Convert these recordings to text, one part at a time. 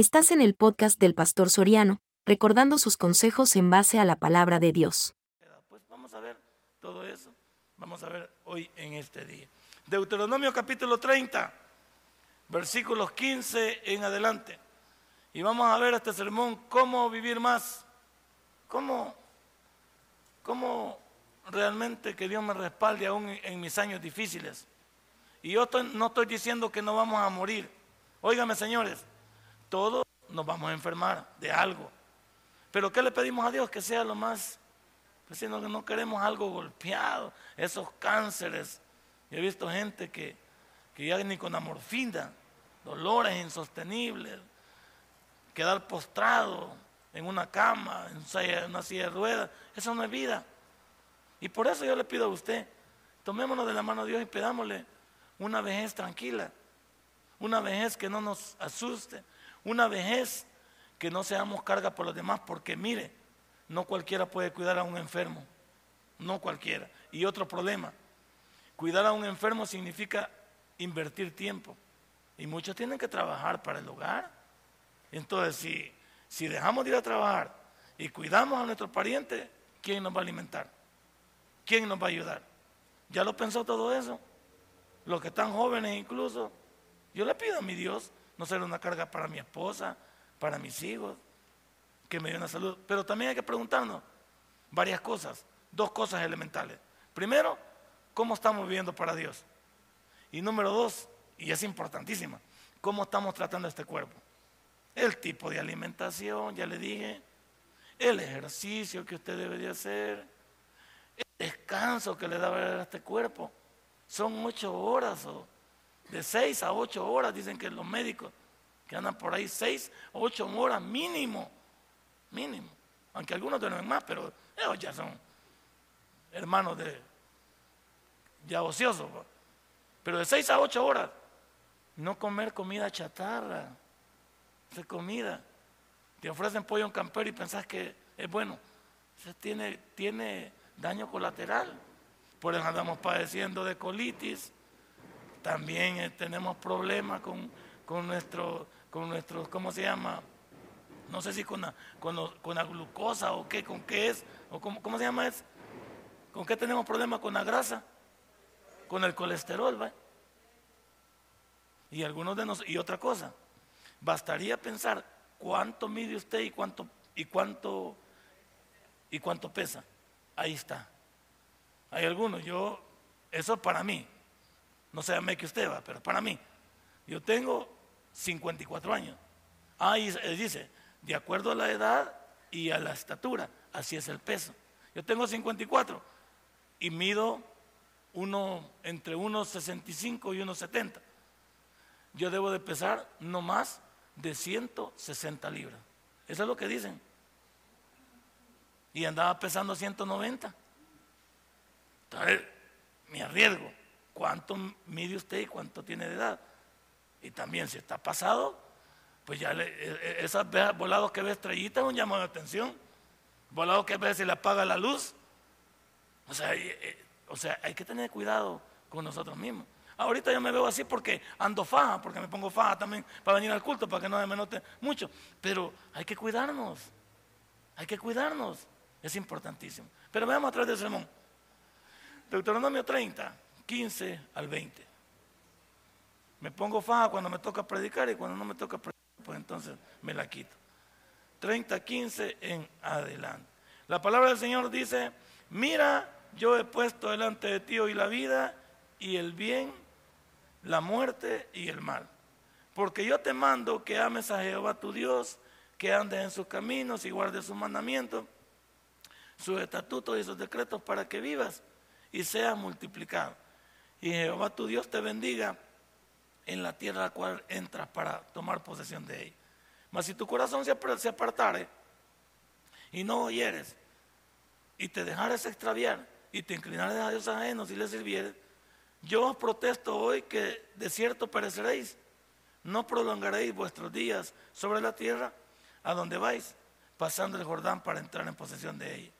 Estás en el podcast del Pastor Soriano, recordando sus consejos en base a la palabra de Dios. Pues vamos a ver todo eso. Vamos a ver hoy en este día. Deuteronomio capítulo 30, versículos 15 en adelante. Y vamos a ver este sermón cómo vivir más. Cómo, cómo realmente que Dios me respalde aún en mis años difíciles. Y yo no estoy diciendo que no vamos a morir. Óigame, señores, todos nos vamos a enfermar de algo. Pero ¿qué le pedimos a Dios? Que sea lo más, pues no, queremos algo golpeado, esos cánceres. Yo he visto gente que, que ya ni con amorfina, dolores insostenibles, quedar postrado en una cama, en una silla de ruedas, eso no es vida. Y por eso yo le pido a usted, tomémonos de la mano de Dios y pedámosle una vejez tranquila, una vejez que no nos asuste, una vejez que no seamos carga por los demás, porque mire, no cualquiera puede cuidar a un enfermo, no cualquiera. Y otro problema, cuidar a un enfermo significa invertir tiempo, y muchos tienen que trabajar para el hogar. Entonces, si, si dejamos de ir a trabajar y cuidamos a nuestros parientes, ¿quién nos va a alimentar? ¿Quién nos va a ayudar? ¿Ya lo pensó todo eso? los que están jóvenes incluso, yo le pido a mi Dios no ser una carga para mi esposa, para mis hijos, que me dé una salud. Pero también hay que preguntarnos varias cosas, dos cosas elementales. Primero, ¿cómo estamos viviendo para Dios? Y número dos, y es importantísima, ¿cómo estamos tratando este cuerpo? El tipo de alimentación, ya le dije, el ejercicio que usted debe de hacer, el descanso que le da a este cuerpo son ocho horas o de seis a ocho horas, dicen que los médicos que andan por ahí, seis o ocho horas mínimo, mínimo. Aunque algunos duermen más, pero ellos ya son hermanos de ya ociosos. Pero de seis a ocho horas, no comer comida chatarra, de comida. Te ofrecen pollo en campero y pensás que es bueno. Eso tiene, tiene daño colateral por eso andamos padeciendo de colitis, también eh, tenemos problemas con, con, nuestro, con nuestros, ¿cómo se llama? No sé si con la, con, la glucosa o qué, con qué es, o cómo, cómo se llama eso. ¿Con qué tenemos problemas con la grasa? Con el colesterol, ¿va? Y algunos de nosotros, y otra cosa, bastaría pensar cuánto mide usted y cuánto, y cuánto, y cuánto pesa. Ahí está. Hay algunos, yo, eso es para mí. No sé que usted va, pero para mí. Yo tengo 54 años. Ahí dice, de acuerdo a la edad y a la estatura, así es el peso. Yo tengo 54 y mido uno, entre unos 65 y unos 70. Yo debo de pesar no más de 160 libras. Eso es lo que dicen. Y andaba pesando 190. Entonces, me arriesgo. ¿Cuánto mide usted y cuánto tiene de edad? Y también, si está pasado, pues ya le, e, e, esos volados que ve estrellitas es un llamado de atención. Volados que ve si le apaga la luz. O sea, eh, o sea, hay que tener cuidado con nosotros mismos. Ahorita yo me veo así porque ando faja, porque me pongo faja también para venir al culto, para que no me note mucho. Pero hay que cuidarnos. Hay que cuidarnos. Es importantísimo. Pero veamos a través del sermón. Deuteronomio 30, 15 al 20. Me pongo faja cuando me toca predicar y cuando no me toca predicar, pues entonces me la quito. 30, 15 en adelante. La palabra del Señor dice, mira, yo he puesto delante de ti hoy la vida y el bien, la muerte y el mal. Porque yo te mando que ames a Jehová tu Dios, que andes en sus caminos y guardes sus mandamientos, sus estatutos y sus decretos para que vivas y sea multiplicado. Y Jehová tu Dios te bendiga en la tierra a la cual entras para tomar posesión de ella. Mas si tu corazón se apartare y no oyeres y te dejares extraviar y te inclinares a Dios ajenos y les sirvieres, yo os protesto hoy que de cierto pereceréis. No prolongaréis vuestros días sobre la tierra a donde vais, pasando el Jordán para entrar en posesión de ella.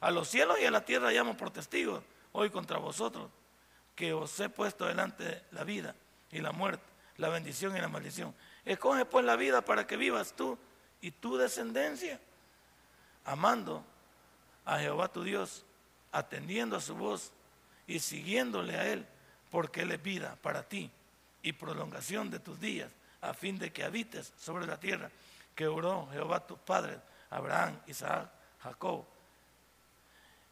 A los cielos y a la tierra llamo por testigos hoy contra vosotros, que os he puesto delante la vida y la muerte, la bendición y la maldición. Escoge pues la vida para que vivas tú y tu descendencia, amando a Jehová tu Dios, atendiendo a su voz y siguiéndole a Él, porque Él es vida para ti y prolongación de tus días, a fin de que habites sobre la tierra que oró Jehová tus padres, Abraham, Isaac, Jacob,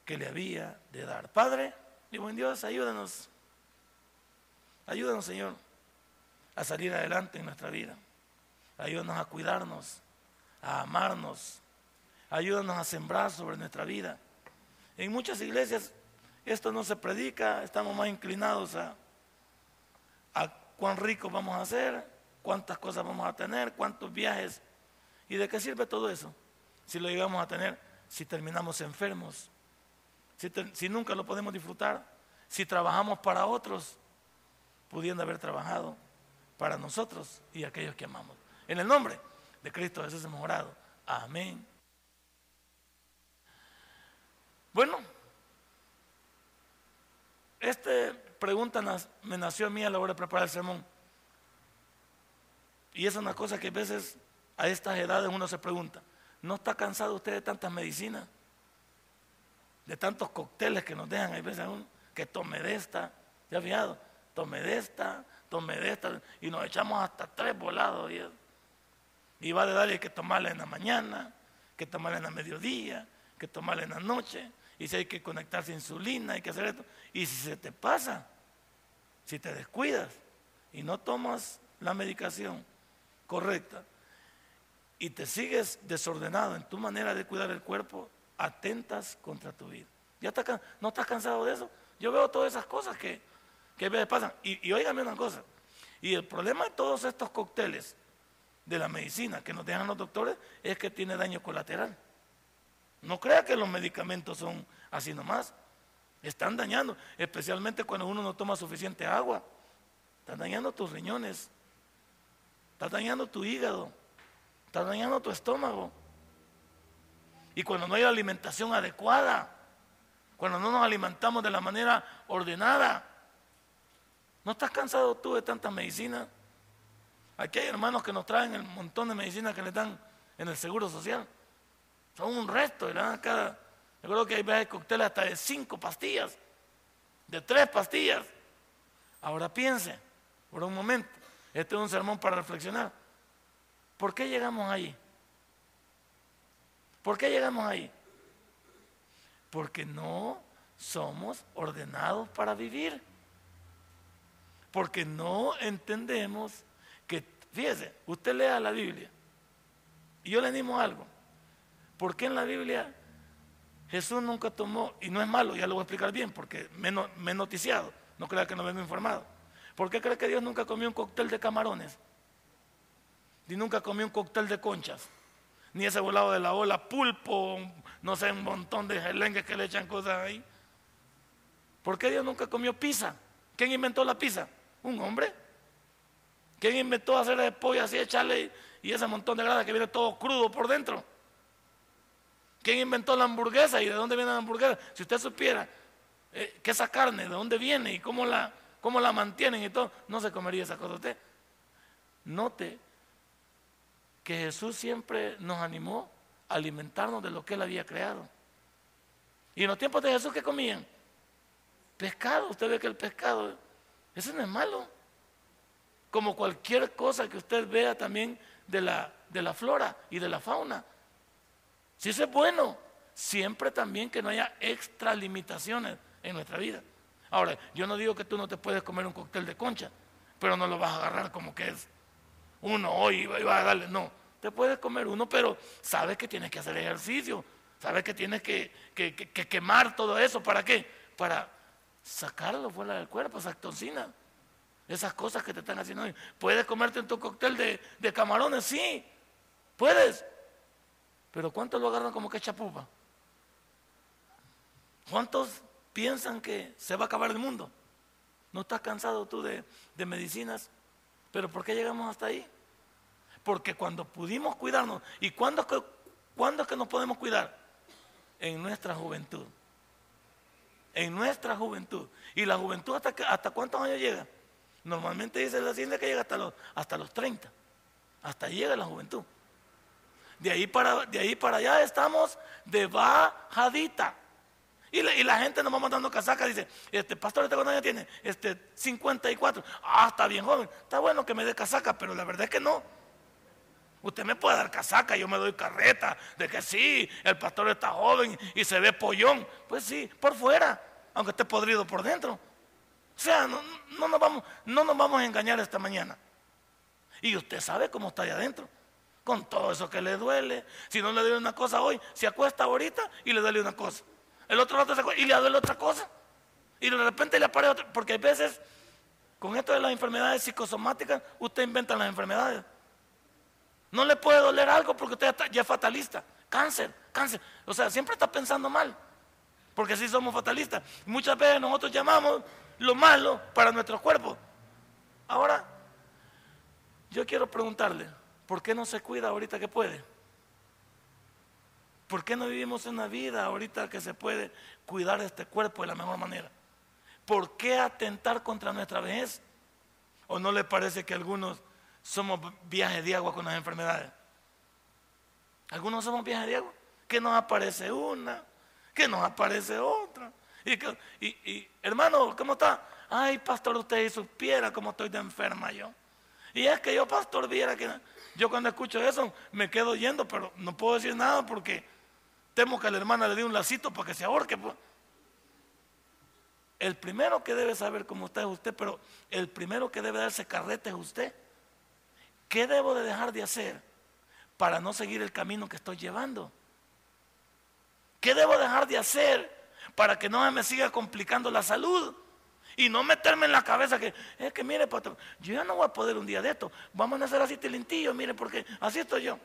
que le había de dar. Padre, y buen Dios, ayúdanos, ayúdanos Señor a salir adelante en nuestra vida. Ayúdanos a cuidarnos, a amarnos. Ayúdanos a sembrar sobre nuestra vida. En muchas iglesias esto no se predica, estamos más inclinados a, cuán ricos vamos a ser, cuántas cosas vamos a tener, cuántos viajes. ¿Y de qué sirve todo eso? Si lo llegamos a tener, si terminamos enfermos, si nunca lo podemos disfrutar, si trabajamos para otros, pudiendo haber trabajado para nosotros y aquellos que amamos. En el nombre de Cristo Jesús hemos orado. Amén. Bueno, esta pregunta me nació a mí a la hora de preparar el sermón. Y es una cosa que a veces a estas edades uno se pregunta, ¿no está cansado usted de tantas medicinas? De tantos cócteles que nos dejan, hay veces uno que tome de esta, ¿ya fijado? Tome de esta, tome de esta, y nos echamos hasta tres volados. Y, y va de darle que tomarla en la mañana, que tomarla en la mediodía, que tomarla en la noche, y si hay que conectarse insulina, hay que hacer esto. Y si se te pasa, si te descuidas y no tomas la medicación correcta y te sigues desordenado en tu manera de cuidar el cuerpo, atentas contra tu vida. ¿Ya no estás cansado de eso? Yo veo todas esas cosas que, que pasan. Y, y óigame una cosa, y el problema de todos estos cócteles de la medicina que nos dejan los doctores es que tiene daño colateral. No crea que los medicamentos son así nomás. Están dañando, especialmente cuando uno no toma suficiente agua. Están dañando tus riñones. Están dañando tu hígado. Están dañando tu estómago. Y cuando no hay alimentación adecuada, cuando no nos alimentamos de la manera ordenada, ¿no estás cansado tú de tantas medicinas? Aquí hay hermanos que nos traen el montón de medicinas que le dan en el seguro social. Son un resto, ¿verdad? Cada, yo creo que hay veces cócteles hasta de cinco pastillas, de tres pastillas. Ahora piense, por un momento, este es un sermón para reflexionar. ¿Por qué llegamos ahí? ¿Por qué llegamos ahí? Porque no somos ordenados para vivir. Porque no entendemos que, fíjese, usted lea la Biblia y yo le animo algo. ¿Por qué en la Biblia Jesús nunca tomó, y no es malo, ya lo voy a explicar bien, porque me, he noticiado, no crea que no vengo informado. ¿Por qué cree que Dios nunca comió un cóctel de camarones? Ni nunca comió un cóctel de conchas, ni ese volado de la ola, pulpo, no sé, un montón de gelengues que le echan cosas ahí. ¿Por qué Dios nunca comió pizza? ¿Quién inventó la pizza? Un hombre. ¿Quién inventó hacer de pollo así, echarle y ese montón de grasa que viene todo crudo por dentro? ¿Quién inventó la hamburguesa y de dónde viene la hamburguesa? Si usted supiera eh, que esa carne, de dónde viene y cómo la, cómo la mantienen y todo, no se comería esa cosa. Usted note que Jesús siempre nos animó a alimentarnos de lo que Él había creado. Y en los tiempos de Jesús, ¿qué comían? Pescado. Usted ve que el pescado, eso no es malo. Como cualquier cosa que usted vea también de la, de la flora y de la fauna. Si eso es bueno, siempre también que no haya extralimitaciones en nuestra vida. Ahora, yo no digo que tú no te puedes comer un cóctel de concha, pero no lo vas a agarrar como que es uno hoy y vas a darle. No, te puedes comer uno, pero sabes que tienes que hacer ejercicio, sabes que tienes que, quemar todo eso. ¿Para qué? Para sacarlo fuera del cuerpo, esa toxina, esas cosas que te están haciendo. ¿Puedes comerte en tu cóctel de, de camarones? Sí, puedes. Pero ¿cuántos lo agarran como que chapupa? ¿Cuántos piensan que se va a acabar el mundo? ¿No estás cansado tú de, medicinas? ¿Pero por qué llegamos hasta ahí? Porque cuando pudimos cuidarnos, ¿y cuándo cuándo es que nos podemos cuidar? En nuestra juventud. En nuestra juventud. ¿Y la juventud hasta, hasta cuántos años llega? Normalmente dice la ciencia que llega hasta los, hasta los 30. hasta llega la juventud. De ahí para, de ahí para allá estamos de bajadita. Y la, y la gente nos va mandando casacas, dice, este pastor, ¿este cuántos años tiene? Este, 54. Ah, está bien joven. Está bueno que me dé casaca, pero la verdad es que no. Usted me puede dar casaca, yo me doy carreta, de que sí, el pastor está joven y se ve pollón. Pues sí, por fuera, aunque esté podrido por dentro. O sea, no, no, nos, vamos, no nos vamos a engañar esta mañana. Y usted sabe cómo está ahí adentro. Con todo eso que le duele. Si no le duele una cosa hoy, se acuesta ahorita y le duele una cosa. El otro rato se acuesta y le duele otra cosa. Y de repente le aparece otra. Porque hay veces, con esto de las enfermedades psicosomáticas, usted inventa las enfermedades. No le puede doler algo porque usted ya es fatalista. Cáncer, cáncer. O sea, siempre está pensando mal. Porque así somos fatalistas. Muchas veces nosotros llamamos lo malo para nuestro cuerpo. Ahora, yo quiero preguntarle, ¿por qué no se cuida ahorita que puede? ¿Por qué no vivimos una vida ahorita que se puede cuidar este cuerpo de la mejor manera? ¿Por qué atentar contra nuestra vejez? ¿O no le parece que algunos somos viajes de agua con las enfermedades? Algunos somos viajes de agua. Que nos aparece una, que nos aparece otra. Y, y hermano, ¿cómo está? Ay, pastor, usted supiera cómo estoy de enferma yo. Y es que yo, pastor, viera que yo cuando escucho eso me quedo yendo, pero no puedo decir nada porque temo que la hermana le dé un lacito para que se ahorque. Pues. El primero que debe saber cómo está es usted, pero el primero que debe darse carrete es usted. ¿Qué debo de dejar de hacer para no seguir el camino que estoy llevando? ¿Qué debo dejar de hacer para que no me siga complicando la salud? Y no meterme en la cabeza que, es que mire, patrón, yo ya no voy a poder un día de esto. Vamos a hacer así tilintillo, mire, porque así estoy yo.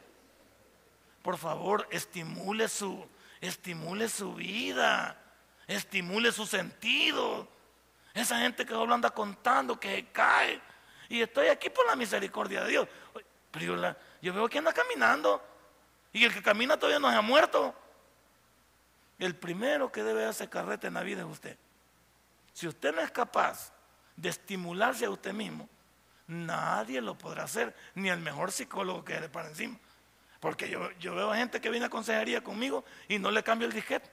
Por favor, estimule su, estimule su vida, estimule su sentido. Esa gente que solo anda contando, que cae. Y estoy aquí por la misericordia de Dios. Pero yo, yo veo que anda caminando. Y el que camina todavía no se ha muerto. El primero que debe hacer carreta en la vida es usted. Si usted no es capaz de estimularse a usted mismo, nadie lo podrá hacer, ni el mejor psicólogo que le para encima. Porque yo, yo veo gente que viene a consejería conmigo y no le cambio el disquete.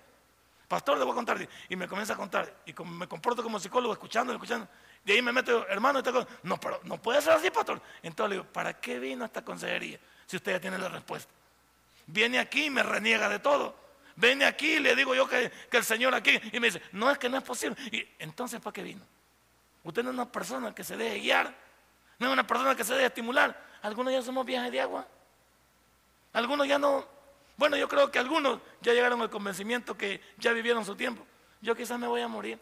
Pastor, le voy a contar. Y me comienza a contar. Y me comporto como psicólogo, escuchando, escuchando. De ahí me meto, hermano, no, pero no puede ser así, pastor. Entonces le digo, ¿para qué vino esta consejería? Si usted ya tiene la respuesta. Viene aquí y me reniega de todo. Viene aquí le digo yo que, el Señor aquí. Y me dice, no es que no es posible. Y entonces, ¿para qué vino? Usted no es una persona que se deje guiar. No es una persona que se deje estimular. Algunos ya somos viajes de agua. Algunos ya no. Bueno, yo creo que algunos ya llegaron al convencimiento que ya vivieron su tiempo. Yo quizás me voy a morir.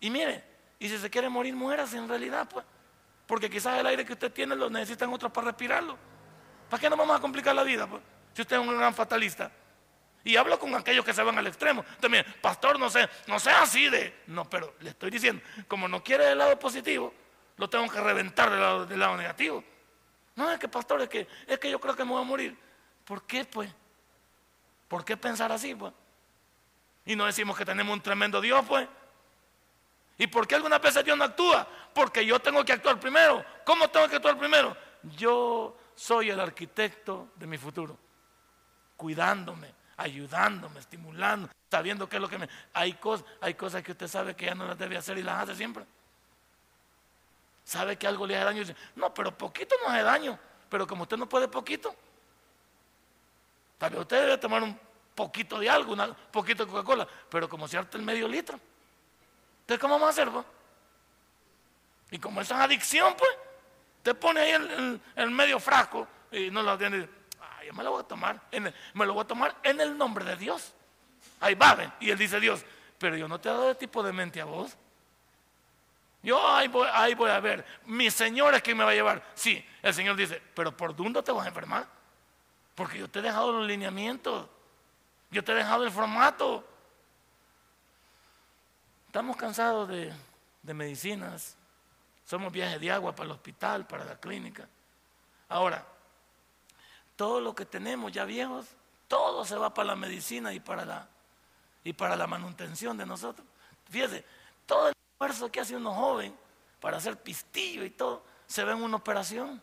Y mire, y si se quiere morir, muérase en realidad, pues. Porque quizás el aire que usted tiene lo necesitan otros para respirarlo. ¿Para qué nos vamos a complicar la vida, pues? Si usted es un gran fatalista. Y hablo con aquellos que se van al extremo. También, pastor, no sé, no sea así de. No, pero le estoy diciendo, como no quiere el lado positivo, lo tengo que reventar del lado, del lado negativo. No, es que pastor, es que, es que yo creo que me voy a morir. ¿Por qué, pues? ¿Por qué pensar así, pues? Y no decimos que tenemos un tremendo Dios, pues. ¿Y por qué algunas veces Dios no actúa? Porque yo tengo que actuar primero. ¿Cómo tengo que actuar primero? Yo soy el arquitecto de mi futuro. Cuidándome, ayudándome, estimulando, sabiendo qué es lo que me... Hay, cosas, hay cosas que usted sabe que ya no las debe hacer y las hace siempre sabe que algo le hace daño dice, no, pero poquito no hace daño. Pero como usted no puede poquito, tal vez usted debe tomar un poquito de algo, un poquito de Coca-Cola, pero como se harta el medio litro. Entonces, ¿cómo vamos a hacer? Y como esa es adicción, pues, te pone ahí el, el, medio frasco y no lo tiene. Yo me lo voy a tomar, me lo voy a tomar en el nombre de Dios. Ahí va, y él dice Dios, pero yo no te he dado de tipo de mente a vos. Yo ahí voy, ahí voy a ver. Mi Señor es quien me va a llevar. Sí, el Señor dice, pero ¿por dónde te vas a enfermar? Porque yo te he dejado los lineamientos. Yo te he dejado el formato. Estamos cansados de, de medicinas. Somos viajes de agua para el hospital, para la clínica. Ahora, todo lo que tenemos ya viejos, todo se va para la medicina y para la, y para la manutención de nosotros. Fíjese, todo el esfuerzo que hace uno joven para hacer pistillo y todo, se ve en una operación.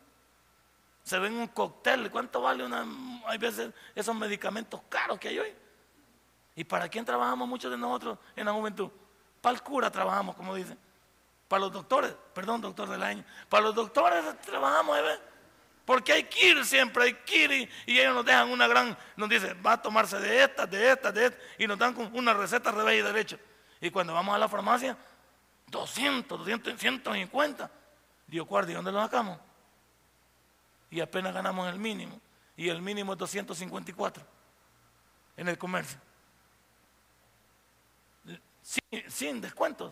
se ven un cóctel. ¿Cuánto vale una, hay veces esos medicamentos caros que hay hoy? ¿Y para quién trabajamos muchos de nosotros en la juventud? Para el cura trabajamos, como dicen. Para los doctores, perdón, doctor del año. Para los doctores trabajamos, ¿eh? Porque hay que siempre, hay que y, ellos nos dejan una gran, nos dicen, va a tomarse de estas, de estas, de estas, y nos dan una receta revés y derecho. Y cuando vamos a la farmacia, 200, 200, 150. Dios guarde, ¿dónde lo sacamos? Y apenas ganamos el mínimo. Y el mínimo es 254 en el comercio sin, descuentos.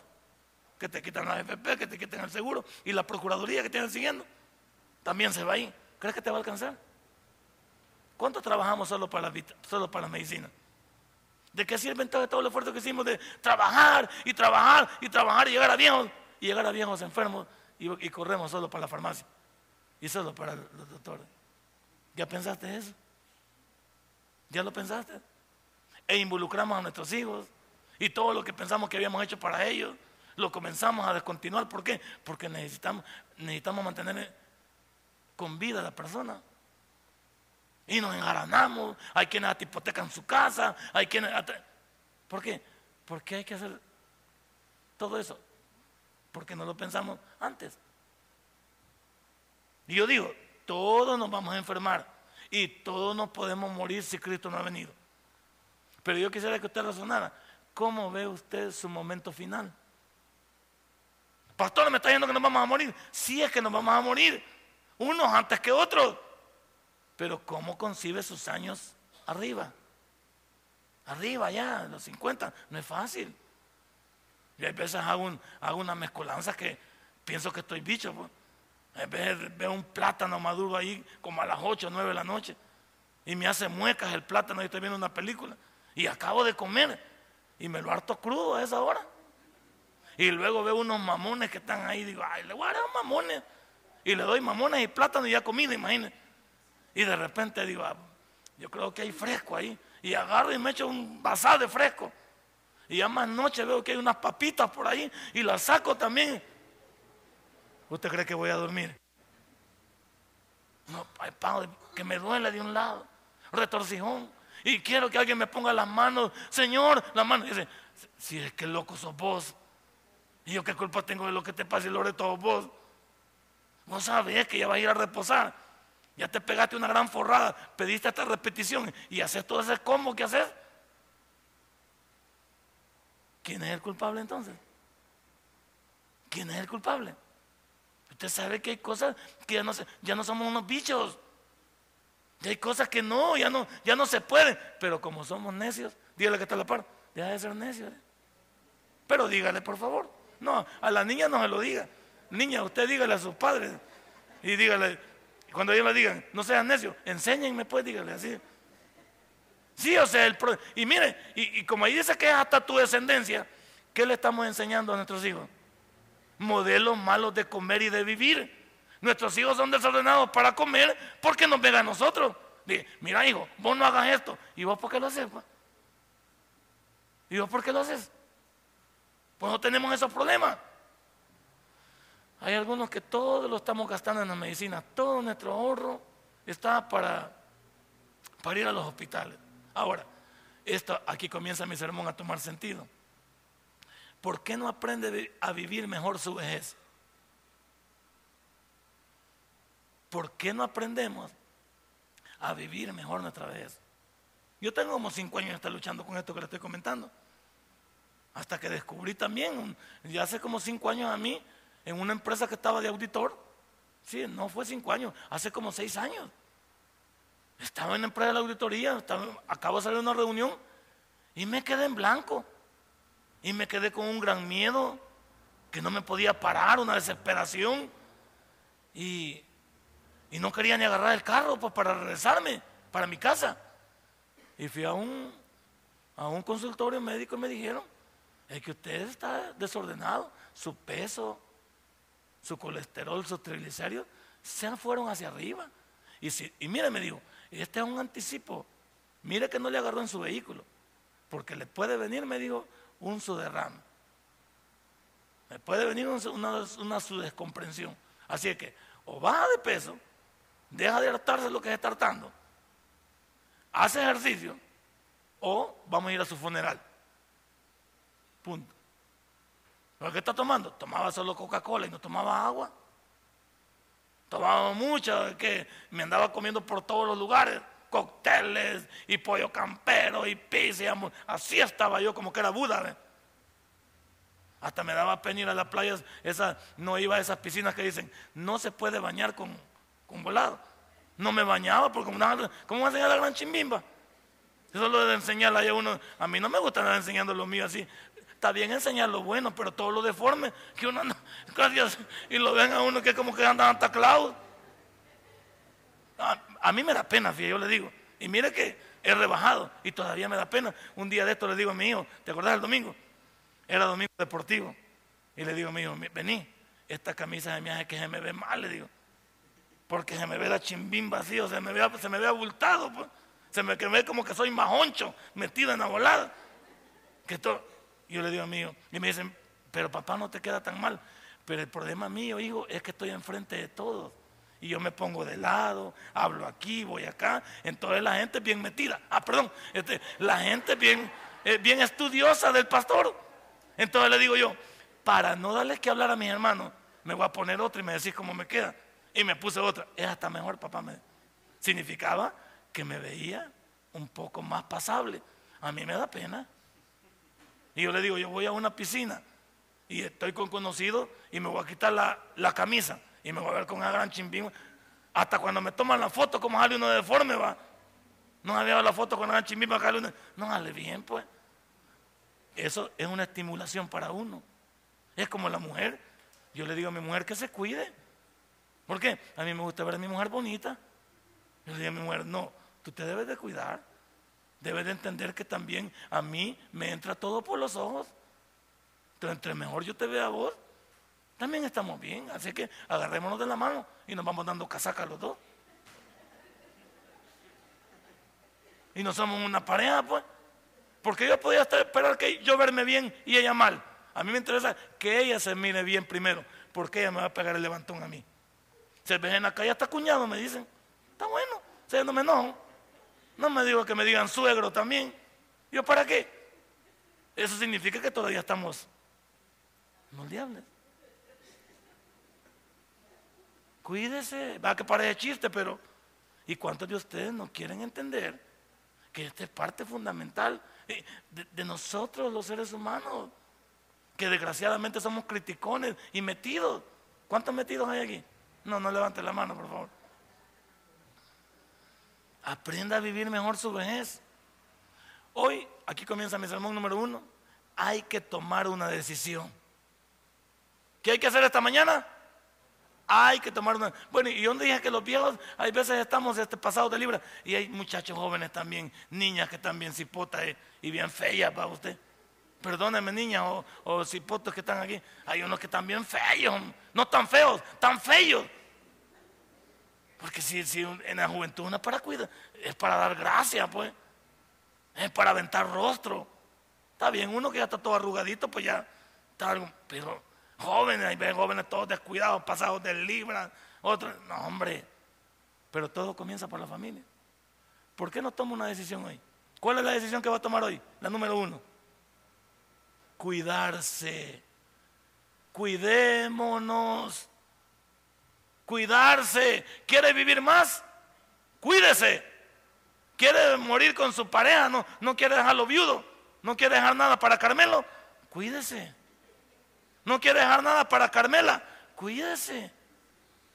Que te quitan la FP, que te quiten el seguro y la Procuraduría que tienen siguiendo. También se va ahí. ¿Crees que te va a alcanzar? ¿Cuánto trabajamos solo para la, solo para la medicina? ¿De qué sirve entonces todo el esfuerzo que hicimos de trabajar y trabajar y trabajar y llegar a viejos y llegar a viejos enfermos y, corremos solo para la farmacia y solo para los doctores? ¿Ya pensaste eso? ¿Ya lo pensaste? E involucramos a nuestros hijos y todo lo que pensamos que habíamos hecho para ellos, lo comenzamos a descontinuar. ¿Por qué? Porque necesitamos, necesitamos mantener con vida a la persona. Y nos engaranamos. Hay quienes hipotecan su casa. Hay quienes. ¿Por qué? Porque hay que hacer todo eso. Porque no lo pensamos antes. Y yo digo, todos nos vamos a enfermar. Y todos nos podemos morir si Cristo no ha venido. Pero yo quisiera que usted razonara. ¿Cómo ve usted su momento final? Pastor, me está diciendo que nos vamos a morir. Sí es que nos vamos a morir, unos antes que otros. Pero ¿cómo concibe sus años arriba? Arriba ya, los 50, no es fácil. Y a veces hago, una mezcolanza que pienso que estoy bicho. Pues. veo un plátano maduro ahí como a las 8 o 9 de la noche. Y me hace muecas el plátano y estoy viendo una película. Y acabo de comer y me lo harto crudo a esa hora. Y luego veo unos mamones que están ahí, digo, ay, le voy a dar mamones. Y le doy mamones y plátano y ya comida, imagínense. Y de repente digo, ah, yo creo que hay fresco ahí. Y agarro y me echo un vasal de fresco. Y ya más noche veo que hay unas papitas por ahí y las saco también. ¿Usted cree que voy a dormir? No, hay que me duele de un lado, retorcijón y quiero que alguien me ponga las manos, Señor, las manos. Dice, si es que loco sos vos. Y yo qué culpa tengo de lo que te pasa y lo de todos vos. Vos sabés que ya vas a ir a reposar. Ya te pegaste una gran forrada, pediste esta repetición y haces todo ese combo que haces. ¿Quién es el culpable entonces? ¿Quién es el culpable? Usted sabe que hay cosas que ya no, ya no somos unos bichos. Y hay cosas que no, ya no, ya no se puede. Pero como somos necios, dígale que está a la par, deja de ser necio. ¿eh? Pero dígale, por favor. No, a la niña no se lo diga. Niña, usted dígale a sus padres. Y dígale, cuando ellos le digan, no sean necios, enséñenme pues, dígale así. Sí, o sea, el y mire, y, como ahí dice que es hasta tu descendencia, ¿qué le estamos enseñando a nuestros hijos? Modelos malos de comer y de vivir. Nuestros hijos son desordenados para comer porque nos ven a nosotros. mira hijo, vos no hagas esto. ¿Y vos por qué lo haces? ¿Y vos por qué lo haces? Pues no tenemos esos problemas. Hay algunos que todos lo estamos gastando en la medicina. Todo nuestro ahorro está para, para ir a los hospitales. Ahora, esto, aquí comienza mi sermón a tomar sentido. ¿Por qué no aprende a vivir mejor su vejez? ¿por qué no aprendemos a vivir mejor nuestra vez? Yo tengo como cinco años de estar luchando con esto que le estoy comentando. Hasta que descubrí también, ya hace como cinco años a mí, en una empresa que estaba de auditor, sí, no fue cinco años, hace como seis años. Estaba en la empresa de la auditoría, acabo de salir de una reunión y me quedé en blanco. Y me quedé con un gran miedo, que no me podía parar, una desesperación. Y y no quería ni agarrar el carro pues, para regresarme para mi casa. Y fui a un, a un consultorio médico y me dijeron, es que usted está desordenado, su peso, su colesterol, sus triglicéridos se fueron hacia arriba. Y, si, y mire, me dijo, este es un anticipo, mire que no le agarró en su vehículo, porque le puede venir, me dijo, un suderrame. Le puede venir una, una, una su descomprensión. Así que o baja de peso deja de hartarse lo que está hartando, hace ejercicio o vamos a ir a su funeral. Punto. ¿Pero qué está tomando? Tomaba solo Coca-Cola y no tomaba agua. Tomaba mucho, que me andaba comiendo por todos los lugares, cócteles y pollo campero y pizza. Así estaba yo como que era Buda. Hasta me daba pena ir a las playas, esa, no iba a esas piscinas que dicen, no se puede bañar con, con volado. No me bañaba porque ¿cómo va a enseñar la gran chimbimba? Eso es lo de enseñarle a uno. A mí no me gusta andar enseñando lo mío así. Está bien enseñar lo bueno, pero todo lo deforme, que uno anda, gracias, y lo ven a uno que como que anda ataclado. A, a mí me da pena, fíjate, yo le digo. Y mire que he rebajado y todavía me da pena. Un día de esto le digo a mi hijo, ¿te acordás del domingo? Era domingo deportivo. Y le digo a mi hijo, vení, esta camisa de es que se me ve mal, le digo. Porque se me ve la chimbín vacío, se me ve, se me ve abultado, pues. Se me ve como que soy majoncho, metido en la volada. Que todo, yo le digo a mi hijo, y me dicen, pero papá no te queda tan mal. Pero el problema mío, hijo, es que estoy enfrente de todos. Y yo me pongo de lado, hablo aquí, voy acá. Entonces la gente es bien metida. Ah, perdón, este, la gente es bien, bien estudiosa del pastor. Entonces le digo yo, para no darles que hablar a mis hermanos, me voy a poner otra y me decís cómo me queda. Y me puse otra. Es hasta mejor, papá. Me... Significaba que me veía un poco más pasable. A mí me da pena. Y yo le digo, yo voy a una piscina y estoy con conocido y me voy a quitar la, camisa y me voy a ver con una gran chimbín. Hasta cuando me toman la foto, como sale uno deforme, va. No había la foto con una gran para uno. No sale bien, pues. Eso es una estimulación para uno. Es como la mujer. Yo le digo a mi mujer que se cuide. ¿Por qué? A mí me gusta ver a mi mujer bonita. Yo le digo a mi mujer, no, tú te debes de cuidar. Debe de entender que también a mí me entra todo por los ojos. Entonces, entre mejor yo te vea a vos, también estamos bien. Así que agarrémonos de la mano y nos vamos dando casaca los dos. Y no somos una pareja, pues. Porque yo podía esperar que yo verme bien y ella mal. A mí me interesa que ella se mire bien primero, porque ella me va a pegar el levantón a mí. Se ve en la calle hasta cuñado, me dicen. Está bueno, se no me enojo. No me digo que me digan suegro también. ¿Yo para qué? Eso significa que todavía estamos moldeables. Cuídese, va que parece chiste, pero ¿y cuántos de ustedes no quieren entender que esta es parte fundamental eh, de, nosotros los seres humanos? Que desgraciadamente somos criticones y metidos. ¿Cuántos metidos hay aquí? No, no levante la mano, por favor. Aprenda a vivir mejor su vejez. Hoy, aquí comienza mi sermón número uno. Hay que tomar una decisión. ¿Qué hay que hacer esta mañana? Hay que tomar una. Bueno, y yo dije que los viejos, hay veces estamos este, pasados de libra. Y hay muchachos jóvenes también, niñas que están bien cipotas eh, y bien feas para usted. Perdónenme, niñas o, o cipotos que están aquí. Hay unos que están bien feos, no tan feos, tan feos. Porque si, en la juventud uno es para cuidar, es para dar gracia, pues. Es para aventar rostro. Está bien, uno que ya está todo arrugadito, pues ya está algo. Pero jóvenes, hay ven jóvenes todos descuidados, pasados del libra, otros. No, hombre. Pero todo comienza por la familia. ¿Por qué no toma una decisión hoy? ¿Cuál es la decisión que va a tomar hoy? La número uno. Cuidarse. Cuidémonos cuidarse, quiere vivir más, cuídese. Quiere morir con su pareja, no, no quiere dejarlo viudo, no quiere dejar nada para Carmelo, cuídese. No quiere dejar nada para Carmela, cuídese.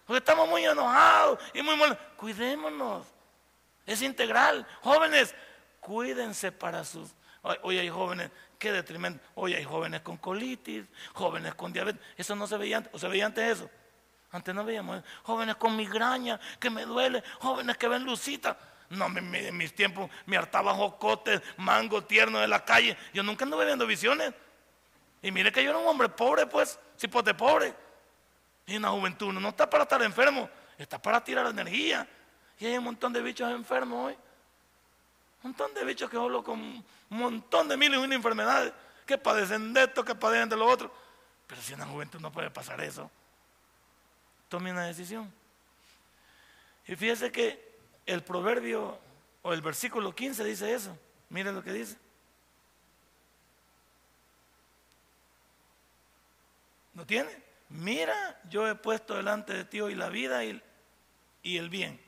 Porque estamos muy enojados y muy mal. Cuidémonos. Es integral. Jóvenes, cuídense para sus. Hoy hay jóvenes, qué detrimento. Hoy hay jóvenes con colitis, jóvenes con diabetes. Eso no se veía antes, o se veía antes eso. Antes no veíamos jóvenes con migraña, que me duele, jóvenes que ven lucita. No, en mis tiempos me hartaba jocotes, mango tierno de la calle. Yo nunca anduve viendo visiones. Y mire que yo era un hombre pobre, pues, de pobre. Y en la juventud no está para estar enfermo, está para tirar energía. Y hay un montón de bichos enfermos hoy. Un montón de bichos que solo con un montón de miles y una enfermedades, que padecen de esto, que padecen de lo otro. Pero si en la juventud no puede pasar eso tome una decisión. Y fíjese que el proverbio o el versículo 15 dice eso. Mire lo que dice. ¿No tiene? Mira, yo he puesto delante de ti hoy la vida y, y el bien,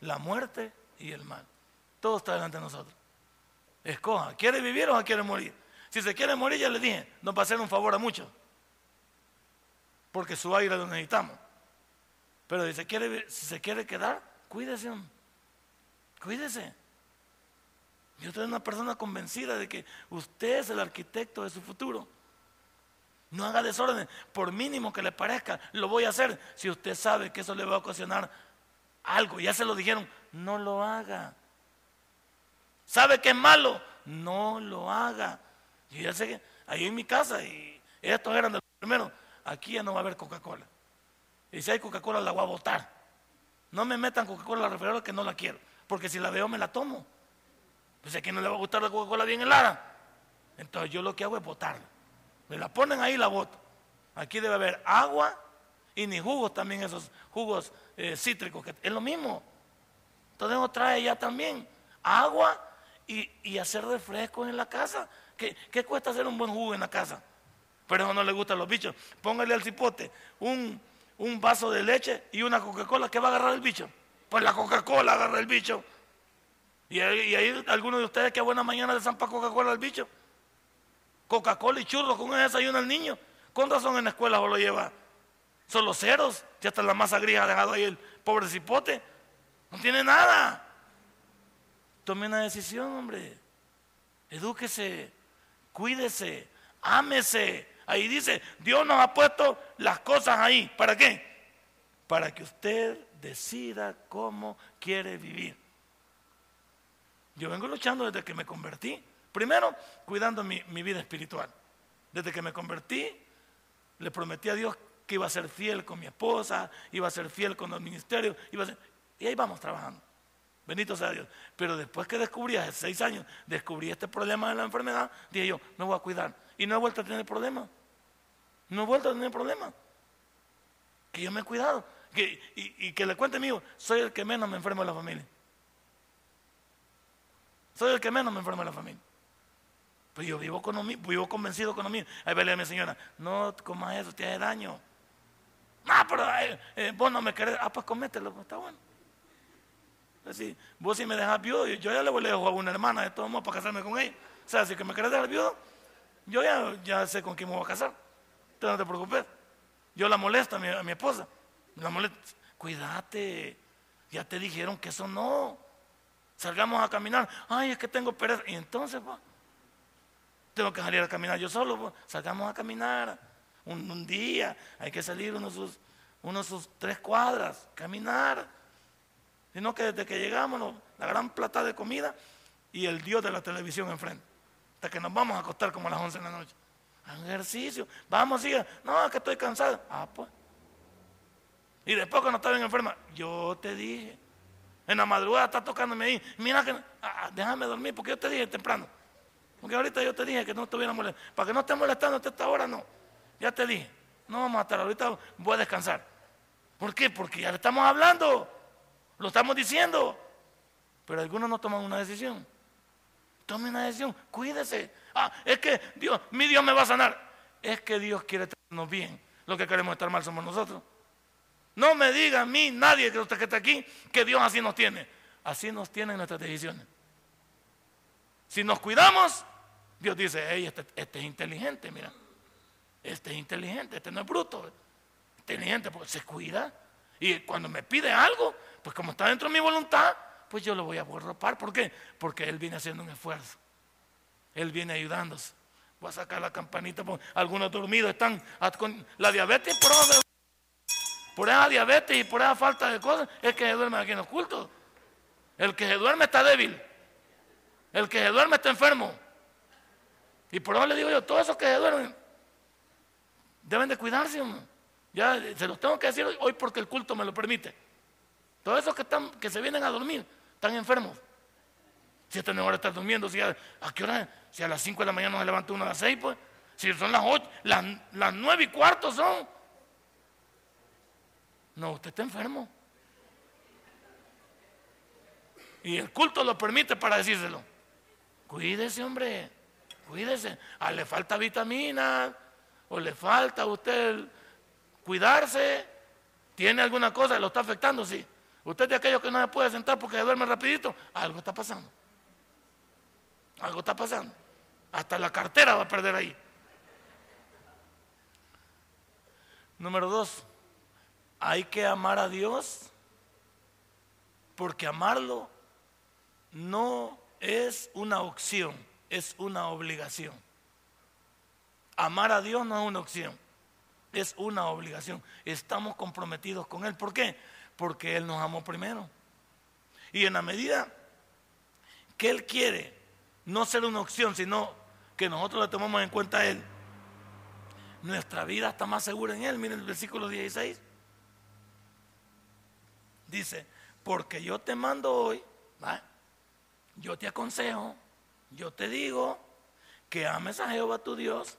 la muerte y el mal. Todo está delante de nosotros. Escoja, ¿quiere vivir o quiere morir? Si se quiere morir, ya le dije, nos va a hacer un favor a muchos. Porque su aire lo necesitamos. Pero si se quiere, si se quiere quedar, cuídese. Cuídese. Yo soy una persona convencida de que usted es el arquitecto de su futuro. No haga desorden, por mínimo que le parezca, lo voy a hacer. Si usted sabe que eso le va a ocasionar algo, ya se lo dijeron, no lo haga. ¿Sabe que es malo? No lo haga. Yo ya sé que ahí en mi casa, y estos eran de los primeros, aquí ya no va a haber Coca-Cola. Y si hay Coca-Cola la voy a botar. No me metan Coca-Cola a la que no la quiero, porque si la veo me la tomo. Pues a quien no le va a gustar la Coca-Cola bien helada. Entonces yo lo que hago es botarla. Me la ponen ahí y la boto. Aquí debe haber agua y ni jugos también, esos jugos eh, cítricos, que es lo mismo. Entonces uno trae ya también agua y, hacer refrescos en la casa. ¿Qué, cuesta hacer un buen jugo en la casa? Pero eso no le gustan los bichos. Póngale al cipote un, un vaso de leche y una Coca-Cola. ¿Qué va a agarrar el bicho? Pues la Coca-Cola agarra el bicho. Y hay, algunos de ustedes que buena mañana le zampa Coca-Cola al bicho. Coca-Cola y churros con un desayuno al niño. ¿Con razón en la escuela o lo lleva? Son los ceros. Ya está la masa gris ha dejado ahí el pobre cipote. No tiene nada. Tome una decisión, hombre. Edúquese, cuídese, ámese. Ahí dice, Dios nos ha puesto las cosas ahí. ¿Para qué? Para que usted decida cómo quiere vivir. Yo vengo luchando desde que me convertí. Primero, cuidando mi, vida espiritual. Desde que me convertí, le prometí a Dios que iba a ser fiel con mi esposa, iba a ser fiel con los ministerios, iba a y ahí vamos trabajando. Bendito sea Dios. Pero después que descubrí, hace seis años, descubrí este problema de la enfermedad, dije yo, me voy a cuidar. Y no he vuelto a tener problemas. No he vuelto a tener problemas. Que yo me he cuidado. y, que le cuente mío, soy el que menos me enfermo de la familia. Soy el que menos me enfermo de la familia. Pues yo vivo, con vivo convencido con lo mío. Ahí vele a mi señora, no comas eso, te hace daño. Ah, pero eh, eh, vos no me querés. Ah, pues comételo, pues, está bueno. Así, vos si me dejas viudo, yo ya le voy a dejar a una hermana de todos modos para casarme con ella. O sea, si que me querés dejar viudo, yo ya, ya sé con quién me voy a casar. Entonces no te preocupes. Yo la molesto a mi, a mi esposa. La molesto. Cuídate. Ya te dijeron que eso no. Salgamos a caminar. Ay, es que tengo pereza. Y entonces, pues, tengo que salir a caminar yo solo. Pues. Salgamos a caminar. Un, día hay que salir unos sus, unos sus tres cuadras, caminar sino que desde que llegamos, la gran plata de comida y el Dios de la televisión enfrente. Hasta que nos vamos a acostar como a las 11 de la noche. Ejercicio, vamos, siga. No, que estoy cansado. Ah, pues. Y después cuando estaba bien enferma, yo te dije. En la madrugada está tocándome ahí. Mira que, ah, ah, déjame dormir, porque yo te dije temprano. Porque ahorita yo te dije que no estuviera molestando. Para que no esté molestando hasta esta hora, no. Ya te dije. No vamos a estar, ahorita voy a descansar. ¿Por qué? Porque ya le estamos hablando. Lo estamos diciendo. Pero algunos no toman una decisión. Tome una decisión, cuídese. Ah, es que Dios, mi Dios me va a sanar. Es que Dios quiere tenernos bien. Lo que queremos estar mal somos nosotros. No me diga a mí, nadie que usted que está aquí, que Dios así nos tiene. Así nos tienen nuestras decisiones. Si nos cuidamos, Dios dice, hey, este, este, es inteligente, mira. Este es inteligente, este no es bruto. Inteligente porque se cuida. Y cuando me pide algo, pues como está dentro de mi voluntad, pues yo lo voy a ropar. ¿Por qué? Porque Él viene haciendo un esfuerzo. Él viene ayudándose. Voy a sacar la campanita. Algunos dormidos están con la diabetes por, por esa diabetes y por esa falta de cosas. Es que se duerme aquí en los cultos. El que se duerme está débil. El que se duerme está enfermo. Y por eso le digo yo, todos esos que se duermen deben de cuidarse. Ya se los tengo que decir hoy porque el culto me lo permite. Todos esos que, están, que se vienen a dormir están enfermos. Si esta hora está durmiendo, si a, qué hora? Si a las 5 de la mañana se levanta uno a las 6, pues. Si son las 8, las, las 9 y cuarto son. No, usted está enfermo. Y el culto lo permite para decírselo. Cuídese, hombre. Cuídese. A le falta vitamina o le falta a usted cuidarse. ¿Tiene alguna cosa lo está afectando? Sí. Usted de aquellos que no se puede sentar porque duerme rapidito. Algo está pasando. Algo está pasando. Hasta la cartera va a perder ahí. Número dos, hay que amar a Dios porque amarlo no es una opción, es una obligación. Amar a Dios no es una opción, es una obligación. Estamos comprometidos con Él. ¿Por qué? Porque Él nos amó primero. Y en la medida que Él quiere no ser una opción, sino que nosotros le tomamos en cuenta a Él, nuestra vida está más segura en Él. Miren el versículo 16. Dice, porque yo te mando hoy, yo te aconsejo, yo te digo que ames a Jehová tu Dios,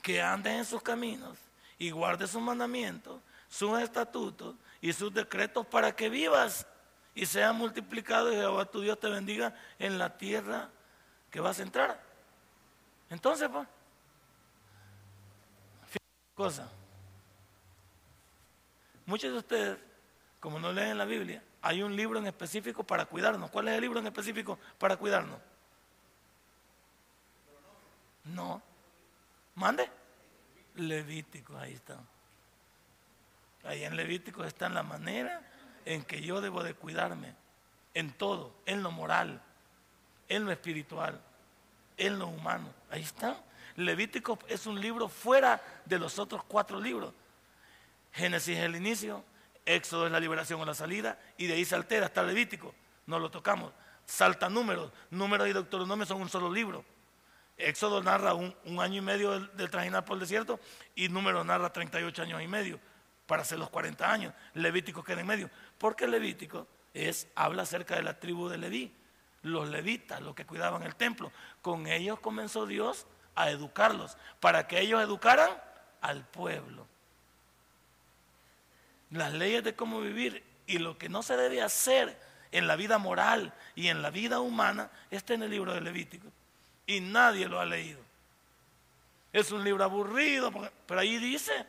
que andes en sus caminos y guardes sus mandamientos, sus estatutos y sus decretos para que vivas y sea multiplicado y Jehová tu Dios te bendiga en la tierra que vas a entrar. Entonces, pues, cosa. Muchos de ustedes, como no leen la Biblia, hay un libro en específico para cuidarnos. ¿Cuál es el libro en específico para cuidarnos? No. ¿Mande? Levítico, ahí está. Ahí en Levítico está la manera en que yo debo de cuidarme. En todo, en lo moral, en lo espiritual, en lo humano. Ahí está. Levítico es un libro fuera de los otros cuatro libros. Génesis es el inicio, Éxodo es la liberación o la salida, y de ahí se altera hasta Levítico. No lo tocamos. Salta números. Números y Deuteronomio son un solo libro. Éxodo narra un, año y medio del, del, trajinar por el desierto y Número narra 38 años y medio para hacer los 40 años. Levítico queda en medio. Porque Levítico es, habla acerca de la tribu de Leví, los levitas, los que cuidaban el templo. Con ellos comenzó Dios a educarlos, para que ellos educaran al pueblo. Las leyes de cómo vivir y lo que no se debe hacer en la vida moral y en la vida humana está en el libro de Levítico. Y nadie lo ha leído. Es un libro aburrido, pero ahí dice,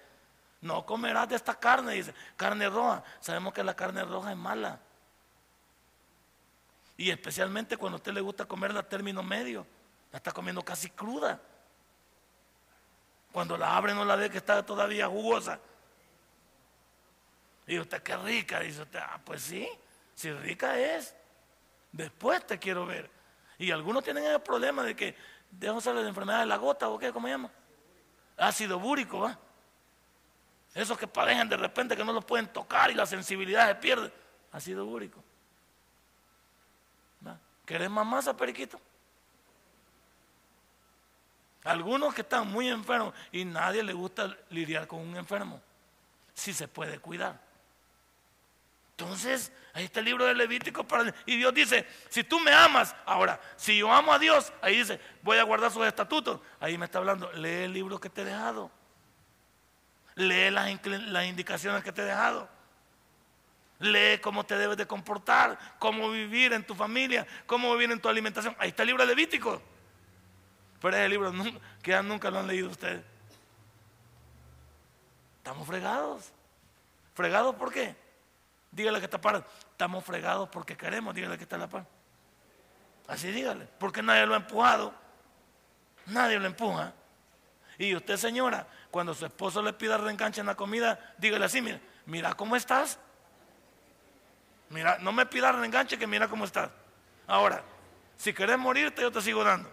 no comerás de esta carne, dice, carne roja. Sabemos que la carne roja es mala. Y especialmente cuando a usted le gusta comerla a término medio, la está comiendo casi cruda. Cuando la abre no la ve que está todavía jugosa. Y usted, qué rica. Dice usted, ah, pues sí, si rica es. Después te quiero ver. Y algunos tienen el problema de que dejan salir la enfermedad de la gota o qué, ¿cómo se llama? Ácido búrico, ¿va? Esos que padejan de repente que no los pueden tocar y la sensibilidad se pierde. Ácido búrico. ¿Va? ¿Querés más masa, periquito? Algunos que están muy enfermos y nadie le gusta lidiar con un enfermo. Si se puede cuidar. Entonces, ahí está el libro de Levítico para, y Dios dice, si tú me amas, ahora, si yo amo a Dios, ahí dice, voy a guardar sus estatutos. Ahí me está hablando, lee el libro que te he dejado. Lee las, indicaciones que te he dejado. Lee cómo te debes de comportar, cómo vivir en tu familia, cómo vivir en tu alimentación. Ahí está el libro Levítico. Pero ese libro que ya nunca lo han leído ustedes. Estamos fregados. ¿Fregados por qué? Dígale que está par. Estamos fregados porque queremos, dígale que está la par. Así dígale. Porque nadie lo ha empujado. Nadie lo empuja. Y usted, señora, cuando su esposo le pida reenganche en la comida, dígale así, mira, mira cómo estás. Mira, no me pida reenganche que mira cómo estás. Ahora, si querés morirte, yo te sigo dando.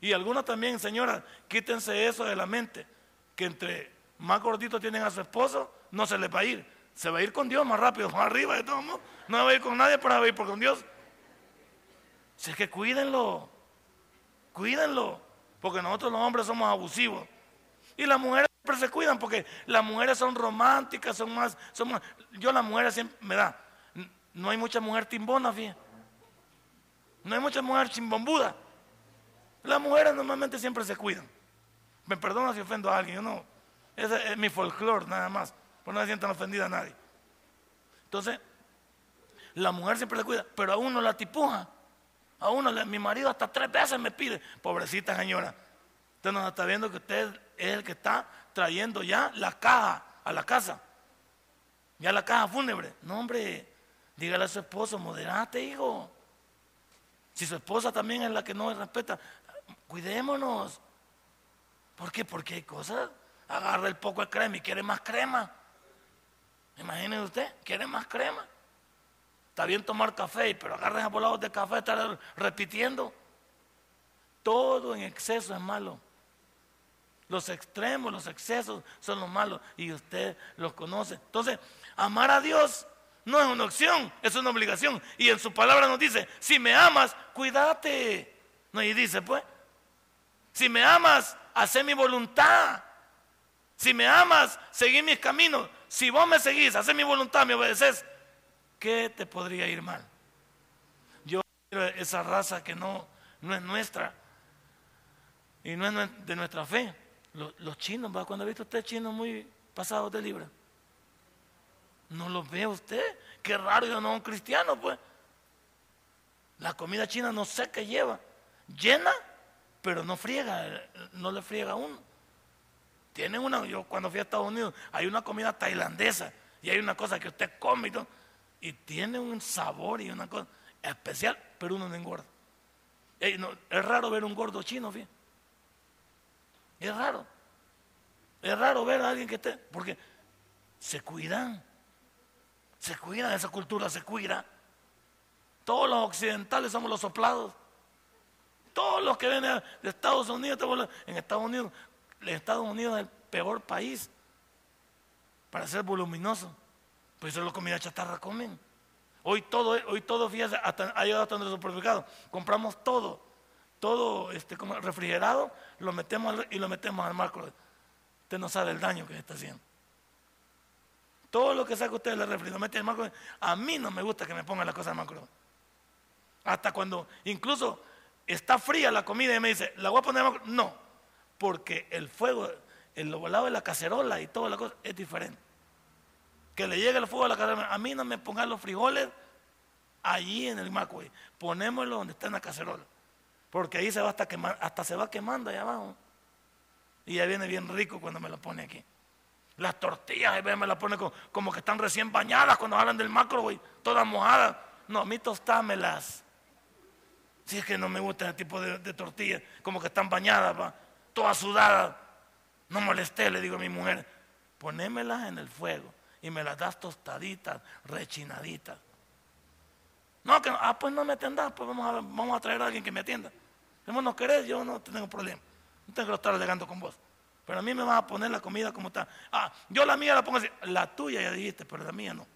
Y algunos también, señora, quítense eso de la mente, que entre más gorditos tienen a su esposo, no se les va a ir. Se va a ir con Dios más rápido, más arriba de todo mundo. No va a ir con nadie, pero va a ir con Dios. Si es que cuídenlo, cuídenlo, porque nosotros los hombres somos abusivos. Y las mujeres siempre se cuidan porque las mujeres son románticas, son más, son más. Yo las mujeres siempre me da. No hay mucha mujer timbona, fíjate. No hay mucha mujer chimbombuda. Las mujeres normalmente siempre se cuidan. Me perdona si ofendo a alguien, yo no. Ese es mi folclore nada más. Por no se sientan ofendida a nadie. Entonces, la mujer siempre le cuida, pero a uno la tipuja. A uno, mi marido hasta tres veces me pide, pobrecita señora. Usted no está viendo que usted es el que está trayendo ya la caja a la casa. Ya la caja fúnebre. No, hombre, dígale a su esposo, moderate, hijo. Si su esposa también es la que no respeta, cuidémonos. ¿Por qué? Porque hay cosas. Agarra el poco de crema y quiere más crema. Imagínese usted, quiere más crema. Está bien tomar café, pero agarren a volados de café, estar repitiendo. Todo en exceso es malo. Los extremos, los excesos son los malos y usted los conoce. Entonces, amar a Dios no es una opción, es una obligación. Y en su palabra nos dice, si me amas, cuídate. No, y dice, pues, si me amas, haz mi voluntad. Si me amas, seguí mis caminos. Si vos me seguís, haces mi voluntad, me obedeces, ¿qué te podría ir mal? Yo esa raza que no, no es nuestra y no es de nuestra fe. Los, chinos, ¿va? cuando ha visto usted chinos muy pasados de libra. No los ve usted. Qué raro, yo no un cristiano, pues. La comida china no sé qué lleva. Llena, pero no friega, no le friega a uno. Tienen una, yo cuando fui a Estados Unidos, hay una comida tailandesa y hay una cosa que usted come y todo, y tiene un sabor y una cosa especial, pero uno no engorda. es raro ver un gordo chino, fíjate. Es raro. Es raro ver a alguien que esté, porque se cuidan. Se cuidan, esa cultura se cuida. Todos los occidentales somos los soplados. Todos los que vienen de Estados Unidos, en Estados Unidos, en Estados Unidos es el peor país para ser voluminoso. Pues eso es lo comida chatarra comen. Hoy todo, hoy todo, fíjate, hasta, ha llegado hasta nuestro supermercado. Compramos todo todo este, como refrigerado, lo metemos y lo metemos al macro. Usted no sabe el daño que se está haciendo. Todo lo que saca usted del refri, lo mete al macro. A mí no me gusta que me pongan la cosa al macro. Hasta cuando incluso está fría la comida y me dice, ¿la voy a poner al macro? No, porque el fuego, el volado de la cacerola y toda la cosa es diferente. Que le llegue el fuego a la cacerola. A mí no me pongan los frijoles allí en el macro. Ponémoslo donde está en la cacerola. Porque ahí se va hasta quemar, hasta se va quemando allá abajo. Y ya viene bien rico cuando me lo pone aquí. Las tortillas, me las pone como, que están recién bañadas cuando hablan del macro, güey, todas mojadas. No, a mí tostámelas. Si es que no me gusta ese tipo de, tortillas, como que están bañadas, todas sudadas. No molesté, le digo a mi mujer, ponémelas en el fuego y me las das tostaditas, rechinaditas. No, que ah, pues no me atendas, pues vamos vamos a traer a alguien que me atienda. Si vos no querés, yo no tengo problema. No tengo que estar alegando con vos. Pero a mí me vas a poner la comida como está. Ah, yo la mía la pongo así. La tuya ya dijiste, pero la mía no.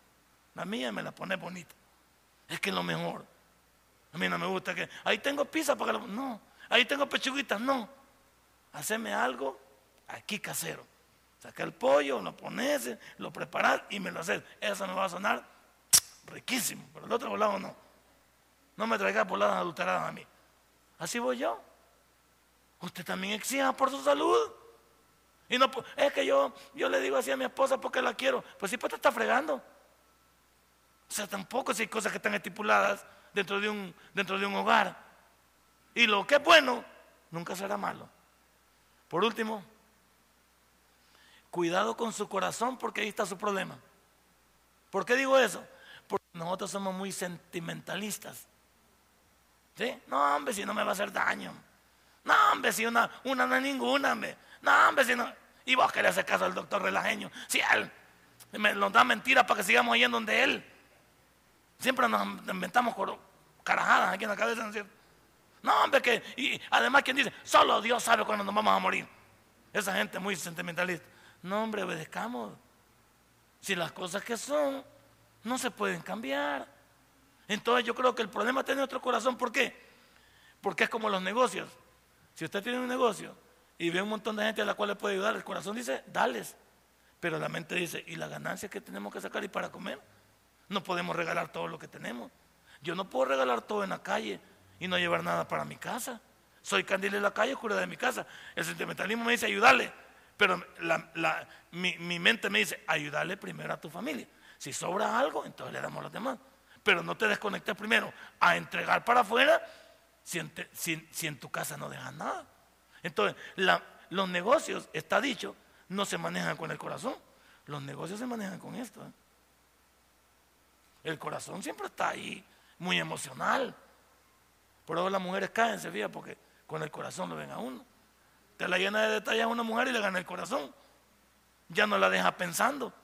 La mía me la pone bonita. Es que es lo mejor. A mí no me gusta que. Ahí tengo pizza para que No. Ahí tengo pechuguitas. No. Haceme algo aquí casero. Saca el pollo, lo pones, lo preparas y me lo haces. Eso me va a sonar riquísimo. Pero el otro lado no. No me traiga voladas adulteradas a mí. Así voy yo. Usted también exija por su salud. Y no, es que yo, yo le digo así a mi esposa porque la quiero. Pues sí, pues te está fregando. O sea, tampoco si hay cosas que están estipuladas dentro de un, dentro de un hogar. Y lo que es bueno, nunca será malo. Por último, cuidado con su corazón porque ahí está su problema. ¿Por qué digo eso? Porque nosotros somos muy sentimentalistas. No, hombre, si no me va a hacer daño. No, hombre, si una, una no es ninguna, hombre. No, hombre, si no. Y vos querés hacer caso al doctor relajeño. Si él me, nos da mentiras para que sigamos yendo donde él. Siempre nos inventamos carajadas aquí en la cabeza, ¿no es cierto? No, hombre, que. Y además, quien dice, solo Dios sabe cuándo nos vamos a morir. Esa gente muy sentimentalista. No, hombre, obedezcamos. Si las cosas que son no se pueden cambiar. Entonces yo creo que el problema está en nuestro corazón. ¿Por qué? Porque es como los negocios. Si usted tiene un negocio y ve un montón de gente a la cual le puede ayudar, el corazón dice, dales. Pero la mente dice, ¿y la ganancia que tenemos que sacar y para comer? No podemos regalar todo lo que tenemos. Yo no puedo regalar todo en la calle y no llevar nada para mi casa. Soy candil de la calle, cura de mi casa. El sentimentalismo me dice, ayudarle. Pero mi, mi mente me dice, ayudarle primero a tu familia. Si sobra algo, entonces le damos a los demás. Pero no te desconectes primero a entregar para afuera si en, tu casa no dejas nada. Entonces, los negocios, está dicho, no se manejan con el corazón. Los negocios se manejan con esto. ¿eh? El corazón siempre está ahí, muy emocional. Por eso las mujeres caen, se fija, porque con el corazón lo ven a uno. Te la llena de detalles a una mujer y le gana el corazón. Ya no la deja pensando.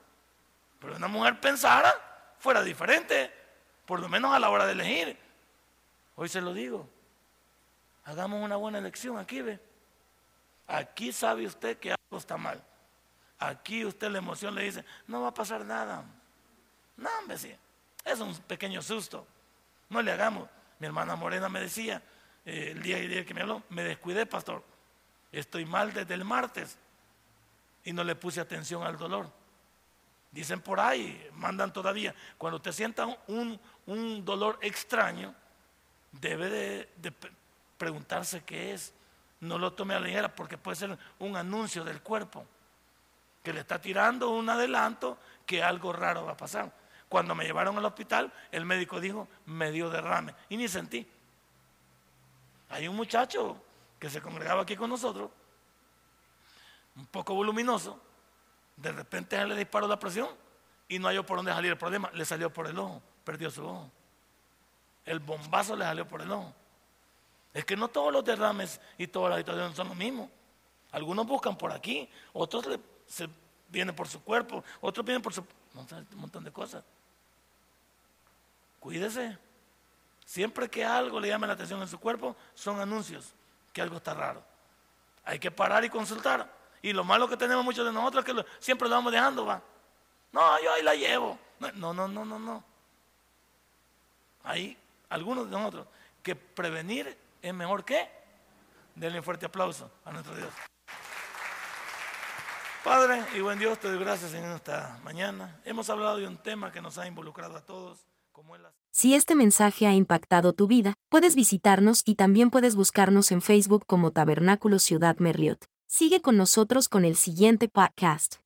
Pero una mujer pensara, fuera diferente, por lo menos a la hora de elegir. Hoy se lo digo. Hagamos una buena elección aquí, ve. Aquí sabe usted que algo está mal. Aquí usted la emoción le dice, no va a pasar nada. No, hombre, sí. Es un pequeño susto. No le hagamos. Mi hermana Morena me decía, eh, el día y día que me habló, me descuidé, pastor. Estoy mal desde el martes y no le puse atención al dolor. Dicen por ahí, mandan todavía, cuando usted sienta un, dolor extraño, debe de, preguntarse qué es. No lo tome a la ligera porque puede ser un anuncio del cuerpo que le está tirando un adelanto que algo raro va a pasar. Cuando me llevaron al hospital, el médico dijo, me dio derrame. Y ni sentí. Hay un muchacho que se congregaba aquí con nosotros, un poco voluminoso, de repente le disparó la presión y no halló por dónde salir el problema. Le salió por el ojo, perdió su ojo. El bombazo le salió por el ojo. Es que no todos los derrames y todas las situaciones son lo mismo. Algunos buscan por aquí, otros se vienen por su cuerpo, otros vienen por su... un montón de cosas. Cuídese. Siempre que algo le llame la atención en su cuerpo, son anuncios que algo está raro. Hay que parar y consultar. Y lo malo que tenemos muchos de nosotros es que siempre lo vamos dejando, va. No, yo ahí la llevo. No, no, no, no, no. Hay algunos de nosotros que prevenir es mejor que. Denle un fuerte aplauso a nuestro Dios. Padre y buen Dios, te doy gracias en esta mañana. Hemos hablado de un tema que nos ha involucrado a todos. Si este mensaje ha impactado tu vida, puedes visitarnos y también puedes buscarnos en Facebook como Tabernáculo Ciudad Merliot. Sigue con nosotros con el siguiente podcast.